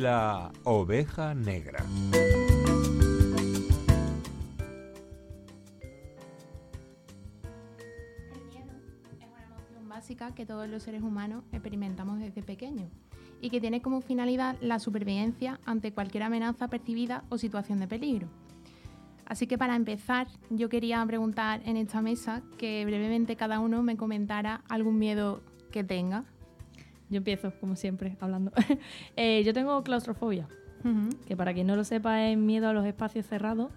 La oveja negra. El miedo es una emoción básica que todos los seres humanos experimentamos desde pequeños y que tiene como finalidad la supervivencia ante cualquier amenaza percibida o situación de peligro. Así que para empezar, yo quería preguntar en esta mesa que brevemente cada uno me comentara algún miedo que tenga. Yo empiezo, como siempre, hablando. Eh, yo tengo claustrofobia, Ujú. que para quien no lo sepa es miedo a los espacios cerrados.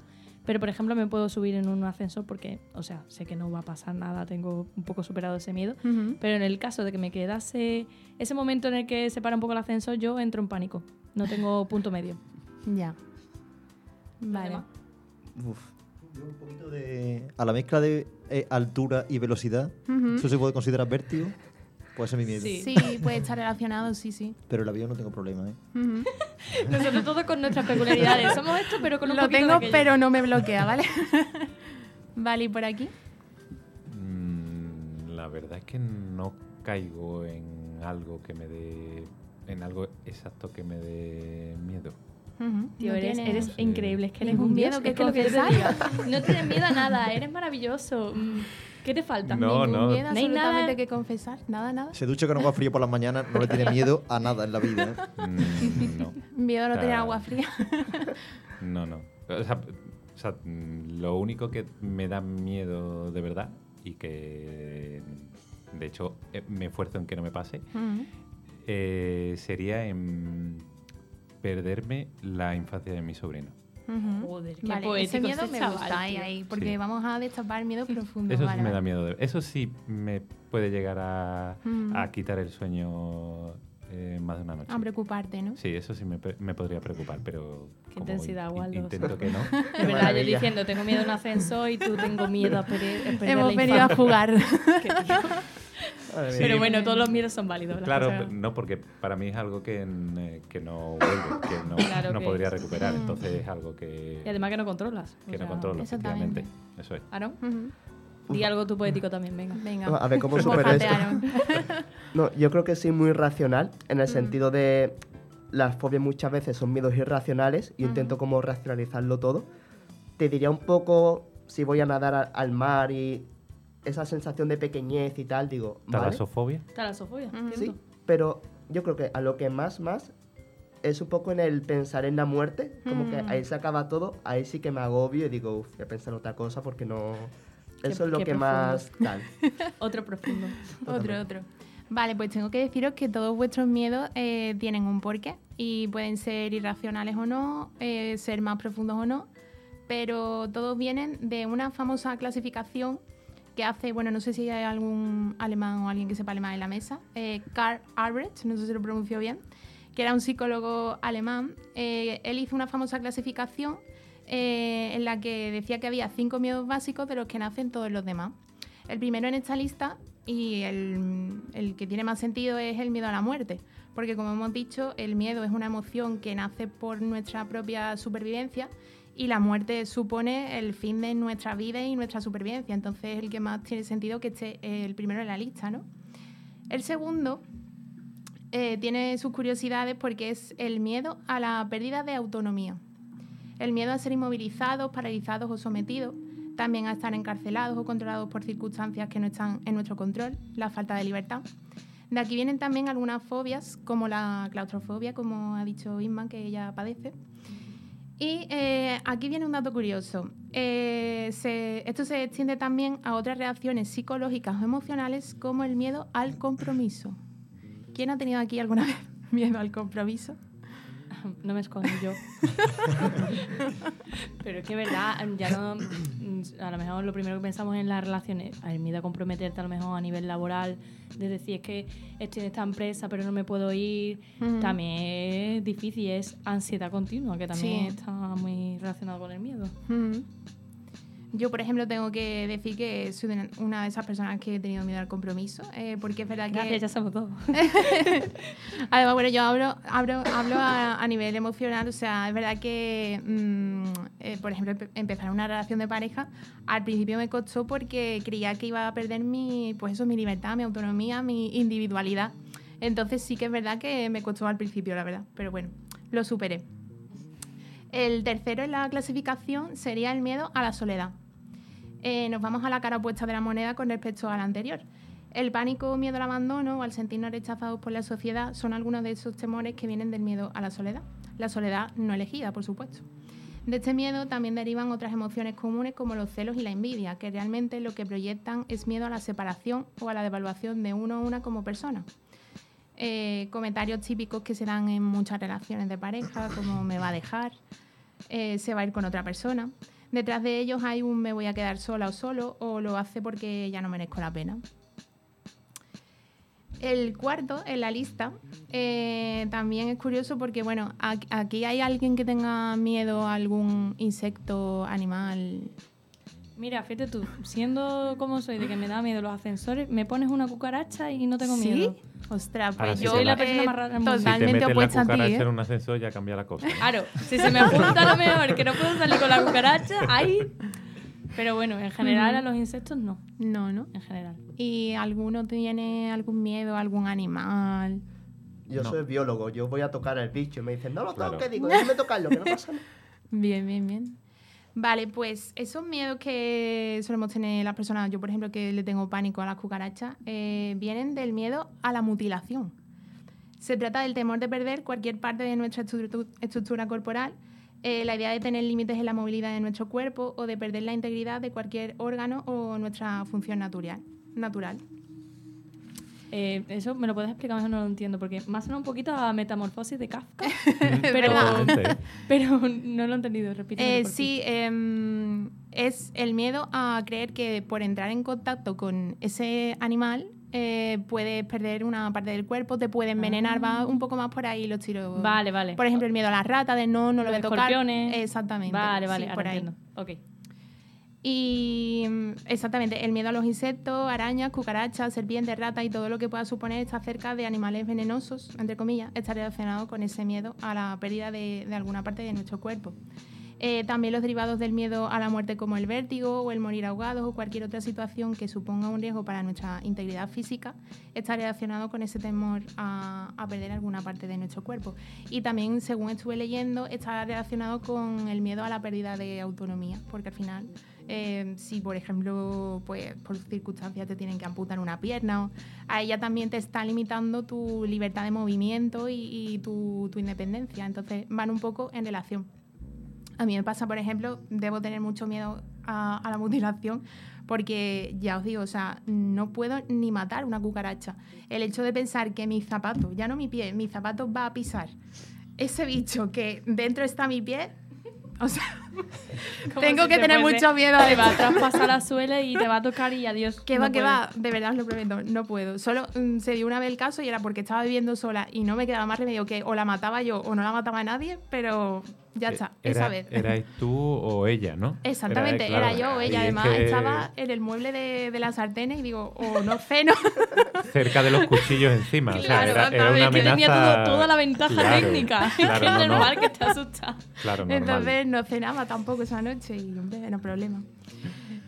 Pero, por ejemplo, me puedo subir en un ascensor porque, o sea, sé que no va a pasar nada, tengo un poco superado ese miedo. Ujú. Pero en el caso de que me quedase ese momento en el que se para un poco el ascensor, yo entro en pánico. No tengo punto medio. Ya. Vale. Uf. Yo un poquito de... A la mezcla de eh, altura y velocidad, Ujú. eso se puede considerar vértigo, puede ser mi miedo. Sí. Sí, puede estar relacionado, sí, sí. Pero el avión no tengo problema, ¿eh? Nosotros todos con nuestras peculiaridades. Somos esto, pero con un Lo de tengo, aquello. pero no me bloquea, ¿vale? vale, ¿y por aquí? Mm, La verdad es que no caigo en algo que me dé. en algo exacto que me dé miedo. Ujú. Tío, No eres, tienes- eres Sí. increíble. Es que eres ¿Ningún un miedo que es que lo que te. No tienes miedo a nada. Eres maravilloso. Mm, ¿Qué te falta? No, Ningún no. miedo No hay absolutamente nada- que confesar. Nada, nada. Se ducha con agua fría por las mañanas, no le tiene miedo a nada en la vida, ¿eh? Mm, no. Miedo a no tener agua fría. No, no. O sea, o sea, lo único que me da miedo de verdad y que de hecho eh, me esfuerzo en que no me pase eh, sería en perderme la infancia de mi sobrino. Ujú. Joder, qué Vale, ese poético miedo ese me chaval, gusta ahí, ahí, porque Sí. vamos a destapar miedo profundo. Eso vale, sí me da miedo. de- Eso sí me puede llegar a, a quitar el sueño eh, más de una noche. A preocuparte, ¿no? Sí, eso sí me, me podría preocupar, pero Qué como intensidad, in- Waldo. intento que no. De verdad, yo diciendo, tengo miedo a un ascensor y tú tengo miedo a perder, Hemos la venido a jugar. Madre Pero bueno, todos los miedos son válidos. Claro, cosas- no, porque para mí es algo que, eh, que no vuelve, que no, Claro no que- podría recuperar. Mm. Entonces es algo que, Y además que no controlas. o que no sea, controlo, Exactamente. efectivamente. Eso es. Aaron, Ujú. di algo tu poético también, venga. Venga. A ver cómo supero Mójate, esto. No, yo creo que soy muy racional en el Mm. sentido de las fobias muchas veces son miedos irracionales y Mm. intento como racionalizarlo todo. Te diría un poco si voy a nadar al mar y esa sensación de pequeñez y tal, digo, vale, ¿Talasofobia? Talasofobia, Ujú. entiendo. sí, pero yo creo que a lo que más más es un poco en el pensar en la muerte, como que Mm. ahí se acaba todo, ahí sí que me agobio y digo, uff, voy a pensar en otra cosa porque no... Qué- Eso es lo que profundo. más tal. Otro profundo. Otro, otro. Vale, pues tengo que deciros que todos vuestros miedos eh, tienen un porqué y pueden ser irracionales o no, eh, ser más profundos o no, pero todos vienen de una famosa clasificación que hace, bueno, no sé si hay algún alemán o alguien que sepa alemán en la mesa, eh, Karl Albrecht, no sé si lo pronuncio bien, que era un psicólogo alemán. Eh, él hizo una famosa clasificación eh, en la que decía que había cinco miedos básicos de los que nacen todos los demás. El primero en esta lista y el, el que tiene más sentido es el miedo a la muerte, porque como hemos dicho, el miedo es una emoción que nace por nuestra propia supervivencia y la muerte supone el fin de nuestra vida y nuestra supervivencia, entonces es el que más tiene sentido que esté eh, el primero en la lista, ¿no? El segundo eh, tiene sus curiosidades porque es el miedo a la pérdida de autonomía. El miedo a ser inmovilizados, paralizados o sometidos. También a estar encarcelados o controlados por circunstancias que no están en nuestro control. La falta de libertad. De aquí vienen también algunas fobias, como la claustrofobia, como ha dicho Isma, que ella padece. Y eh, aquí viene un dato curioso. Eh, esto se extiende también a otras reacciones psicológicas o emocionales, como el miedo al compromiso. ¿Quién ha tenido aquí alguna vez miedo al compromiso? No me escondo yo. Pero es que, verdad, ya no. A lo mejor lo primero que pensamos en las relaciones, el miedo a comprometerte a lo mejor a nivel laboral, de decir es que estoy en esta empresa pero no me puedo ir, Ujú. también es difícil, es ansiedad continua, que también Sí. está muy relacionado con el miedo. Ujú. Yo, por ejemplo, tengo que decir que soy una de esas personas que he tenido miedo al compromiso, eh, porque es verdad Gracias, que... ya somos dos. Además, bueno, yo hablo, hablo, hablo a, a nivel emocional, o sea, es verdad que, mm, eh, por ejemplo, empe- empezar una relación de pareja, al principio me costó porque creía que iba a perder mi, pues eso, mi libertad, mi autonomía, mi individualidad. Entonces sí que es verdad que me costó al principio, la verdad, pero bueno, lo superé. El tercero en la clasificación sería el miedo a la soledad. Eh, nos vamos a la cara opuesta de la moneda con respecto al anterior. El pánico miedo al abandono o al sentirnos rechazados por la sociedad son algunos de esos temores que vienen del miedo a la soledad. La soledad no elegida, por supuesto. De este miedo también derivan otras emociones comunes como los celos y la envidia, que realmente lo que proyectan es miedo a la separación o a la devaluación de uno o una como persona. Eh, comentarios típicos que se dan en muchas relaciones de pareja, como me va a dejar, eh, se va a ir con otra persona. Detrás de ellos hay un me voy a quedar sola o solo o lo hace porque ya no merezco la pena. El cuarto en la lista eh, también es curioso porque, bueno, aquí hay alguien que tenga miedo a algún insecto, animal. Mira, fíjate tú, siendo como soy de que me da miedo los ascensores, me pones una cucaracha y no tengo ¿Sí? miedo. Ostras, Ahora pues sí yo soy la persona más rara del mundo. Si te totalmente metes la opuesta a ti. cucaracha ¿eh? en un ascensor ya cambia la cosa. Claro, si se me junta lo mejor que no puedo salir con la cucaracha, ahí. Pero bueno, en general a los insectos no, No, ¿no? en general. ¿Y alguno tiene algún miedo a algún animal? Yo No. soy biólogo, yo voy a tocar el bicho y me dicen, no lo Claro. toques, digo, déjame tocarlo, que no pasa nada. Bien, bien, bien. Vale, pues esos miedos que solemos tener las personas, yo por ejemplo que le tengo pánico a las cucarachas, eh, vienen del miedo a la mutilación. Se trata del temor de perder cualquier parte de nuestra estru- estructura corporal, eh, la idea de tener límites en la movilidad de nuestro cuerpo o de perder la integridad de cualquier órgano o nuestra función natural. natural. Eh, eso me lo puedes explicar mejor, no lo entiendo, porque me ha sonado un poquito a metamorfosis de Kafka, pero, ¿eh? pero no lo he entendido, repito. Eh, sí, em, es el miedo a creer que por entrar en contacto con ese animal eh, puedes perder una parte del cuerpo, te puede envenenar, va un poco más por ahí los tiros. Vale, vale. Por ejemplo, el miedo a las ratas, de no, no lo Los voy a tocar. Exactamente. Vale, vale, sí, ahora por ahí. entiendo. Ok. Y mm, exactamente, el miedo a los insectos, arañas, cucarachas, serpientes, ratas y todo lo que pueda suponer estar cerca de animales venenosos, entre comillas, está relacionado con ese miedo a la pérdida de, alguna parte de nuestro cuerpo. Eh, también los derivados del miedo a la muerte como el vértigo o el morir ahogados o cualquier otra situación que suponga un riesgo para nuestra integridad física está relacionado con ese temor a, a perder alguna parte de nuestro cuerpo. Y también, según estuve leyendo, está relacionado con el miedo a la pérdida de autonomía, porque al final, eh, si por ejemplo, pues por circunstancias te tienen que amputar una pierna, a ella también te está limitando tu libertad de movimiento y, y tu, independencia. Entonces van un poco en relación. A mí me pasa, por ejemplo, debo tener mucho miedo a, a la mutilación porque ya os digo, o sea, no puedo ni matar una cucaracha. El hecho de pensar que mi zapato, ya no mi pie, mi zapato va a pisar ese bicho que dentro está mi pie, o sea, tengo si que te tener mucho miedo Te de va a traspasar la suela y te va a tocar y adiós. Que no va, que va, de verdad os lo prometo, no puedo. Solo mm, se dio una vez el caso y era porque estaba viviendo sola y no me quedaba más remedio que o la mataba yo o no la mataba nadie, pero ya está, esa vez. Erais tú o ella, ¿no? Exactamente, era, claro, yo o ella. es Además, que estaba en el mueble de, de las sartenes y digo, o no ceno. Cerca de los cuchillos encima. o sea, Claro, era, era una Es que tenía amenaza. todo- toda la ventaja Claro, técnica. claro, es no, no. normal que te asusta. Claro, normal. Entonces no cenaba tampoco esa noche y hombre, problema.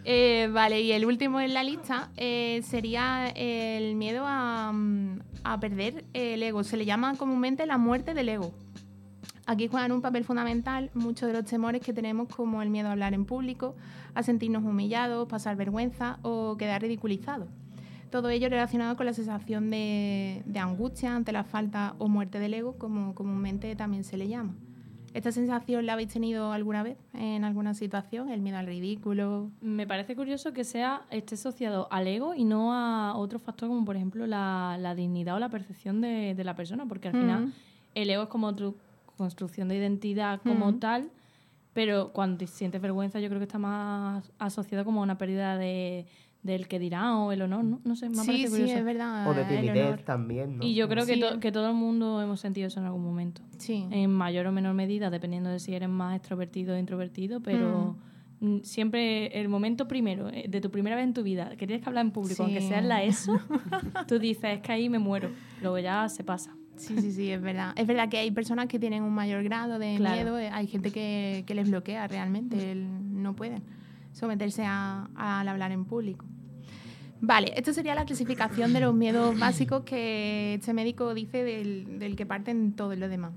Eh, vale, y el último en la lista eh, sería el miedo a, mm, a perder el ego. Se le llama comúnmente la muerte del ego. Aquí juegan un papel fundamental muchos de los temores que tenemos como el miedo a hablar en público, a sentirnos humillados, pasar vergüenza o quedar ridiculizados. Todo ello relacionado con la sensación de angustia ante la falta o muerte del ego, como comúnmente también se le llama. ¿Esta sensación la habéis tenido alguna vez en alguna situación? ¿El miedo al ridículo? Me parece curioso que sea esté asociado al ego y no a otro factor como por ejemplo la, la dignidad o la percepción de, de la persona, porque al final Mm. el ego es como tu construcción de identidad como Mm. tal, pero cuando te sientes vergüenza yo creo que está más asociado como a una pérdida de, del que dirán o el honor, ¿no? No sé, me Sí, parece sí, curioso. es verdad. O de timidez también, ¿no? Y yo creo que, Sí. to- que todo el mundo hemos sentido eso en algún momento. Sí. En mayor o menor medida, dependiendo de si eres más extrovertido o introvertido, pero mm, siempre el momento primero, eh, de tu primera vez en tu vida, que tienes que hablar en público, aunque Sí. sea en la ESO, tú dices, es que ahí me muero. Luego ya se pasa. Sí, sí, sí, es verdad. Es verdad que hay personas que tienen un mayor grado de Claro. miedo, eh, hay gente que, que les bloquea realmente, el- no pueden someterse a- al hablar en público. Vale, esto sería la clasificación de los miedos básicos que este médico dice del, del que parten todos los demás.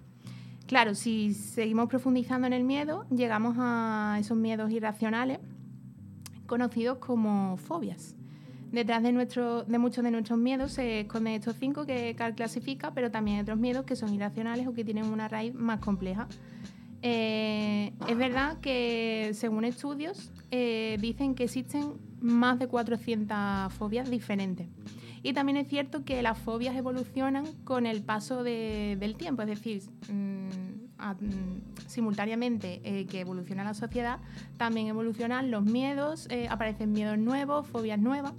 Claro, si seguimos profundizando en el miedo, llegamos a esos miedos irracionales conocidos como fobias. Detrás de, nuestro, de muchos de nuestros miedos se esconden estos cinco que Carl clasifica, pero también otros miedos que son irracionales o que tienen una raíz más compleja. Eh, es verdad que según estudios eh, dicen que existen más de 400 fobias diferentes. Y también es cierto que las fobias evolucionan con el paso de- del tiempo, es decir, mm, mm, simultáneamente eh, que evoluciona la sociedad, también evolucionan los miedos, eh, aparecen miedos nuevos, fobias nuevas.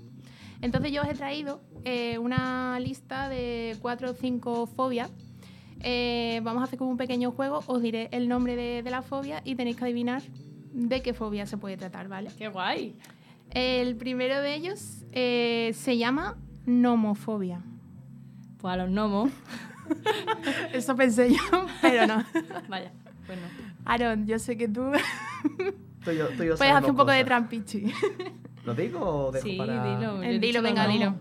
Entonces yo os he traído eh, una lista de cuatro o cinco fobias. Vamos a hacer como un pequeño juego, os diré el nombre de, de la fobia y tenéis que adivinar de qué fobia se puede tratar, ¿vale? ¡Qué guay! El primero de ellos eh, se llama nomofobia. Pues a los gnomos. Eso pensé yo, pero no. Vaya, pues no. Aaron, yo sé que tú puedes hacer un poco de trampichi. ¿Lo digo o dejo Sí, para...? dilo. Eh, dilo, venga, dilo.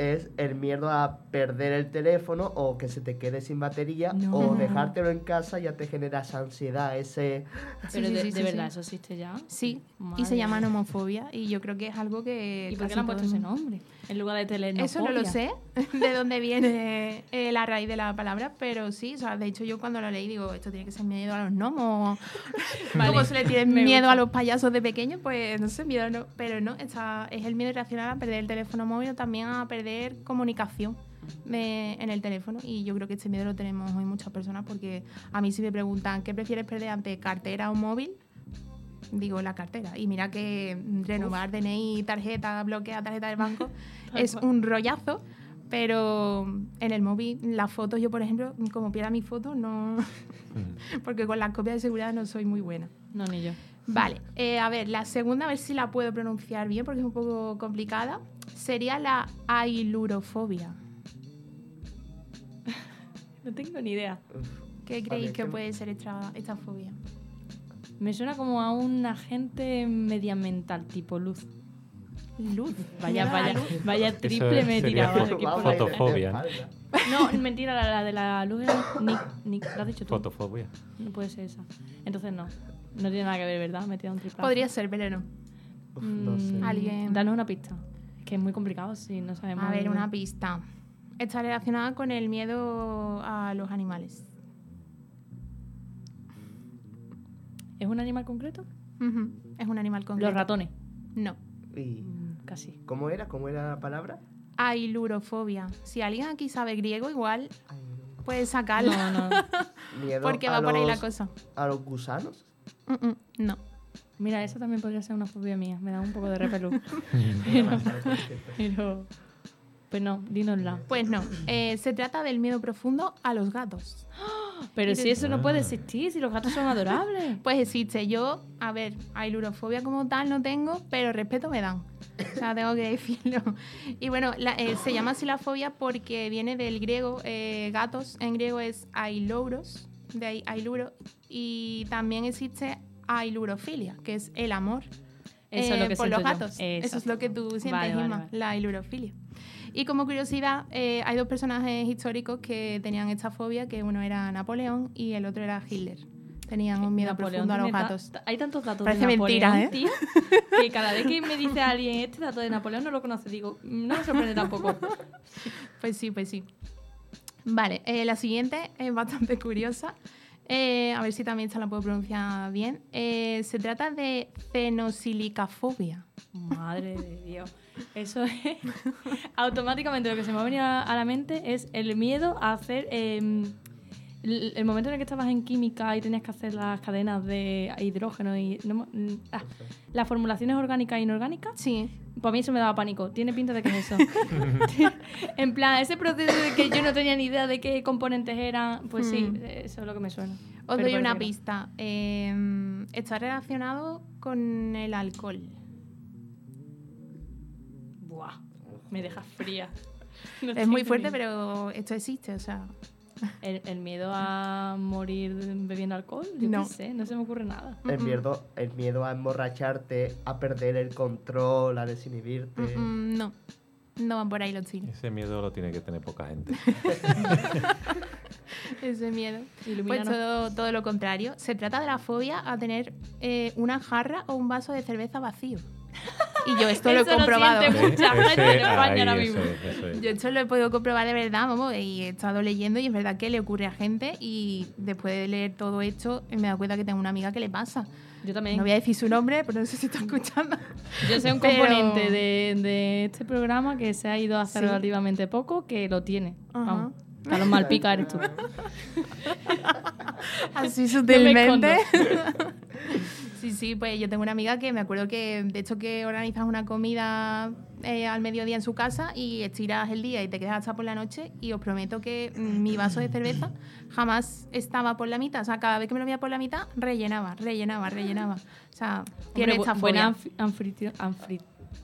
Es el miedo a perder el teléfono o que se te quede sin batería No. o dejártelo en casa ya te genera esa ansiedad, ese... Pero Sí, de, sí, de sí, verdad, sí. ¿eso existe ya? Sí, y se llama nomofobia y yo creo que es algo que... ¿Y por qué le han puesto ese nombre? En lugar de telenofobia. Eso no lo sé, de dónde viene eh, la raíz de la palabra, pero sí, o sea, de hecho yo cuando lo leí digo, esto tiene que ser miedo a los gnomos. Vale, Como se le tiene miedo gusta. a los payasos de pequeños, pues no sé, miedo no. Pero no, está, es el miedo irracional a perder el teléfono móvil o también a perder comunicación de- en el teléfono. Y yo creo que este miedo lo tenemos hoy muchas personas porque a mí si me preguntan, ¿qué prefieres perder ante cartera o móvil? Digo la cartera. Y mira que renovar DNI, tarjeta, bloquear tarjeta del banco es un rollazo. Pero en el móvil, las fotos, yo por ejemplo, como pierda mi foto, no. porque con las copias de seguridad no soy muy buena. No, ni yo. Vale, eh, a ver, la segunda, a ver si la puedo pronunciar bien porque es un poco complicada, sería la ailurofobia. No tengo ni idea. ¿Qué creéis que que- puede ser esta, esta fobia? Me suena como a un agente medioambiental, tipo luz. Luz. Vaya, vaya, luz. vaya triple me he tirado. Fotofobia. No, mentira, la, la de la luz era Nick, Nick, ¿lo has dicho tú? Fotofobia. No puede ser esa. Entonces no. No tiene nada que ver, ¿verdad? Me he tirado un triplazo. Podría ser, pero no. Uf, no sé. Mm, Alguien- Danos una pista. Es que es muy complicado si no sabemos. A ver, una pista. Está relacionada con el miedo a los animales. ¿Es un animal concreto? Es un animal concreto. Los ratones. No. ¿Y Mm, casi. cómo era? ¿Cómo era la palabra? Ailurofobia. Si alguien aquí sabe griego, igual puede sacarlo. No, no. Miedo porque a va por ahí la los- cosa. ¿A los gusanos? No. Mira, eso también podría ser una fobia mía. Me da un poco de repelú. pero, pero. Pues no, dínosla. Pues no. Eh, se trata del miedo profundo a los gatos. Pero si eso no puede existir, si los gatos son adorables. Pues existe. Yo, a ver, ailurofobia como tal no tengo, pero respeto me dan. O sea, tengo que decirlo. Y bueno, la- eh, se llama así la fobia porque viene del griego, eh, gatos en griego es ailouros, de ahí ailuro, y también existe ailurofilia, que es el amor Eso es eh, lo que por los gatos. Eso es Exacto. lo que tú sientes, Vale, vale, vale. la ailurofilia. Y como curiosidad, eh, hay dos personajes históricos que tenían esta fobia, que uno era Napoleón y el otro era Hitler. Tenían un miedo Napoleón profundo a los gatos. hay tantos datos Parece de Napoleón, mentira, ¿eh? tío, que cada vez que me dice alguien este dato de Napoleón no lo conoce, digo, "Mm, no me sorprende tampoco. Pues sí, pues sí. Vale, eh, la siguiente es bastante curiosa. Eh, a ver si también esta la puedo pronunciar bien. Eh, se trata de fenosilicafobia. Madre de Dios. Eso es. Automáticamente lo que se me ha venido a la mente es el miedo a hacer. eh, el, el momento en el que estabas en química y tenías que hacer las cadenas de hidrógeno y. no ah, las formulaciones orgánicas e inorgánicas. Sí, Pues a mí eso me daba pánico. Tiene pinta de que es eso. en plan, ese proceso de que yo no tenía ni idea de qué componentes eran. Pues sí, Hmm. eso es lo que me suena. os Pero doy una pista. Eh, está relacionado con el alcohol. Buah, me dejas fría. No es muy fuerte, pero esto existe, o sea. ¿El, el miedo a morir bebiendo alcohol? Yo No. sé, no se me ocurre nada. El miedo, el miedo a emborracharte, a perder el control, a desinhibirte. Mm, mm, no, no van por ahí los tiros. Ese miedo lo tiene que tener poca gente. ese miedo. Pues todo, todo lo contrario. Se trata de la fobia a tener eh, una jarra o un vaso de cerveza vacío. Y yo esto lo he lo comprobado. siente ¿Ves? Mucha gente en Ese- España ahí, ahora eso mismo. es, eso es. Yo esto lo he podido comprobar de verdad, vamos, y he estado leyendo y es verdad que le ocurre a gente y después de leer todo esto me he dado cuenta que tengo una amiga que le pasa. Yo también. No voy a decir su nombre, pero no sé si está escuchando. Yo sé un Pero- componente de, de este programa que se ha ido hace Sí. relativamente poco que lo tiene. Ajá. Vamos. Carlos Malpica eres tú. Así me sutilmente. Sí, sí, pues yo tengo una amiga que me acuerdo que, de hecho, que organizas una comida eh, al mediodía en su casa y estiras el día y te quedas hasta por la noche y os prometo que mm, mi vaso de cerveza jamás estaba por la mitad. O sea, cada vez que me lo veía por la mitad, rellenaba, rellenaba, rellenaba. O sea, tiene Hombre, esta bu- buena fobia. anfi- anfitri- anfri-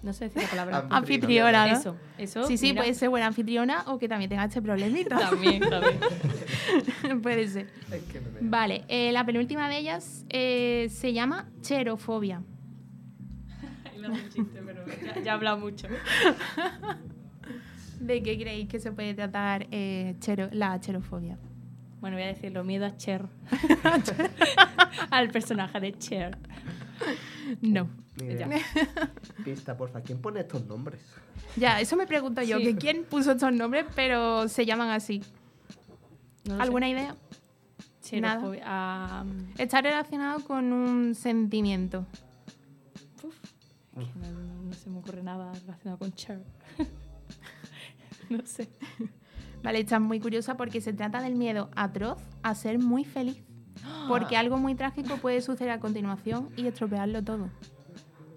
no sé decir la palabra. Anfitriona, ¿no? Eso, eso. Sí, sí, mira, puede ser buena anfitriona o que también tenga este problemita. También, también. puede ser. Es que me veo. Vale, eh, la penúltima de ellas eh, se llama cherofobia. Iba a hacer un chiste, pero ya, ya he hablado mucho. ¿De qué creéis que se puede tratar eh, chero- la cherofobia? Bueno, voy a decirlo, miedo a Cher. Al personaje de Cher. No. Ni idea. Ya. Pista, porfa. ¿Quién pone estos nombres? Ya, eso me pregunto yo, Sí. que quién puso estos nombres, pero se llaman así. No lo sé. ¿Alguna idea? Cherofobia. Ah, Está relacionado con un sentimiento. uf, es que no, no- no se me ocurre nada relacionado con Cher. no sé. Vale, está muy curiosa porque se trata del miedo atroz a ser muy feliz. Porque algo muy trágico puede suceder a continuación y estropearlo todo.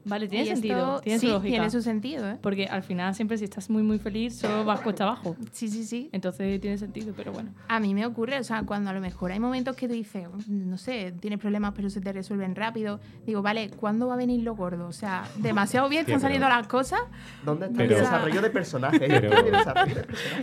Vale, tiene Y sentido. esto- tiene sí, su lógica. tiene su sentido, ¿eh? Porque al final siempre si estás muy muy feliz solo vas cuesta abajo. Sí, sí, sí. Entonces tiene sentido, pero bueno. A mí me ocurre, o sea, cuando a lo mejor hay momentos que tú dices, no sé, tienes problemas pero se te resuelven rápido. Digo, vale, ¿cuándo va a venir lo gordo? O sea, demasiado bien están saliendo las cosas. ¿Dónde está Pero- mi desarrollo de personaje? Pero-.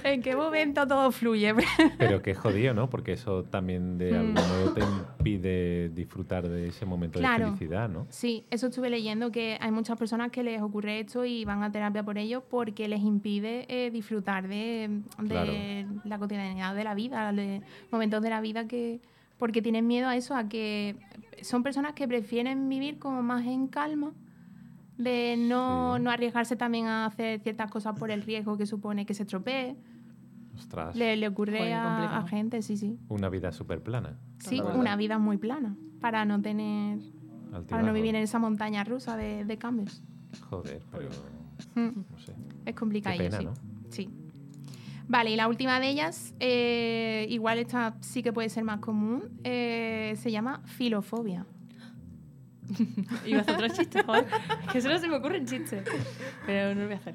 ¿En qué momento todo fluye? Pero qué jodido, ¿no? Porque eso también de algún modo te impide disfrutar de ese momento Claro. de felicidad, ¿no? Sí, eso estuve leyendo que hay muchas personas que les ocurre esto y van a terapia por ello porque les impide eh, disfrutar de, de la cotidianidad de la vida, de momentos de la vida que porque tienen miedo a eso, a que son personas que prefieren vivir como más en calma, de no, Sí. no arriesgarse también a hacer ciertas cosas por el riesgo que supone que se estropee. Ostras, Le, le ocurre Joder, a, a gente, sí, sí. una vida súper plana. Sí, una vida muy plana para no tener, para no vivir en esa montaña rusa de, de cambios. Joder, pero Mm. no sé. Es complicado, pena, sí. ¿no? Sí. Vale, y la última de ellas, eh, igual esta sí que puede ser más común, eh, se llama filofobia. Iba a hacer otro chiste, joder. Es que solo se me ocurren chistes. Pero no lo voy a hacer.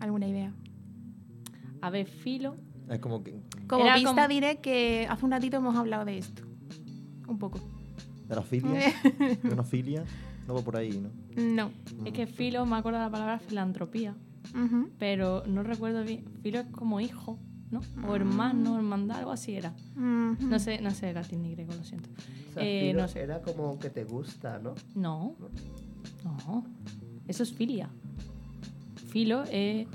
¿Alguna idea? A ver, filo. Es como que. Como Era pista como- diré que hace un ratito hemos hablado de esto. Un poco. ¿De la filia? ¿De una filia? No va por ahí, ¿no? No. Es que filo, me acuerdo de la palabra filantropía. Pero no recuerdo bien. Filo es como hijo, ¿no? O hermano, hermandad, algo así era. No sé, no sé latín ni griego, lo siento. O sea, Eh, filo no sé. Era como que te gusta, ¿no? No. No. Eso es filia. Filo es.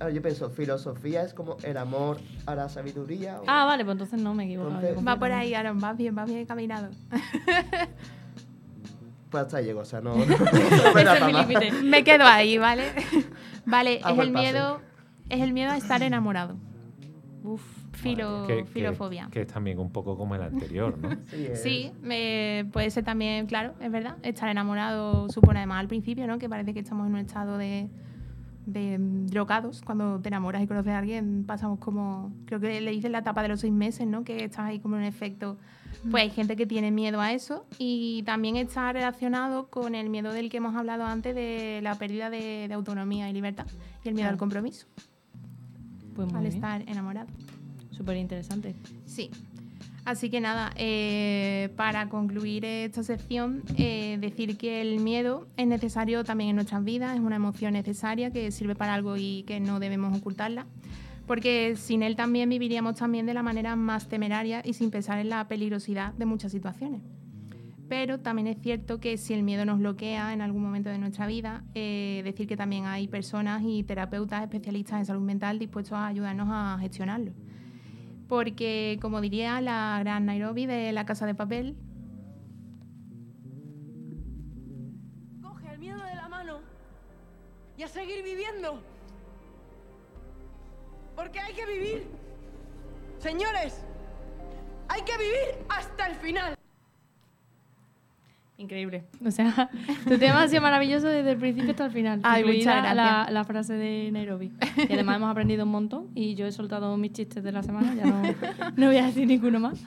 Ah, yo pienso, filosofía es como el amor a la sabiduría. o- Ah, vale, pues entonces no me equivoco. Entonces- Va por ahí, Aaron, vas bien, vas bien encaminado. Pues hasta ahí llego, o sea, no. no Ese es mi límite. Me quedo ahí, ¿vale? vale, Hago es el miedo. Es el miedo a estar enamorado. Uf, filo, Que, filofobia. que es también un poco como el anterior, ¿no? Sí, Sí, eh, puede ser también, claro, es verdad. Estar enamorado supone además al principio, ¿no? Que parece que estamos en un estado de, de mm, drogados. Cuando te enamoras y conoces a alguien, pasamos como, creo que le dicen la etapa de los seis meses, ¿no? Que estás ahí como en un efecto. Pues hay gente que tiene miedo a eso y también está relacionado con el miedo del que hemos hablado antes de la pérdida de, de autonomía y libertad y el miedo Claro. al compromiso Pues muy al bien. estar enamorado. Súper interesante. Sí. Así que nada, eh, para concluir esta sección, eh, decir que el miedo es necesario también en nuestras vidas, es una emoción necesaria que sirve para algo y que no debemos ocultarla, porque sin él también viviríamos también de la manera más temeraria y sin pensar en la peligrosidad de muchas situaciones. Pero también es cierto que si el miedo nos bloquea en algún momento de nuestra vida, eh, decir que también hay personas y terapeutas especialistas en salud mental dispuestos a ayudarnos a gestionarlo. Porque, como diría la gran Nairobi de la Casa de Papel, Coge el miedo de la mano y a seguir viviendo. Porque hay que vivir. Señores, hay que vivir hasta el final. Increíble. O sea, tu tema ha sido maravilloso desde el principio hasta el final. Ay, muchas incluida la, gracias. la frase de Nairobi. Y además hemos aprendido un montón y yo he soltado mis chistes de la semana, ya no, no voy a decir ninguno más.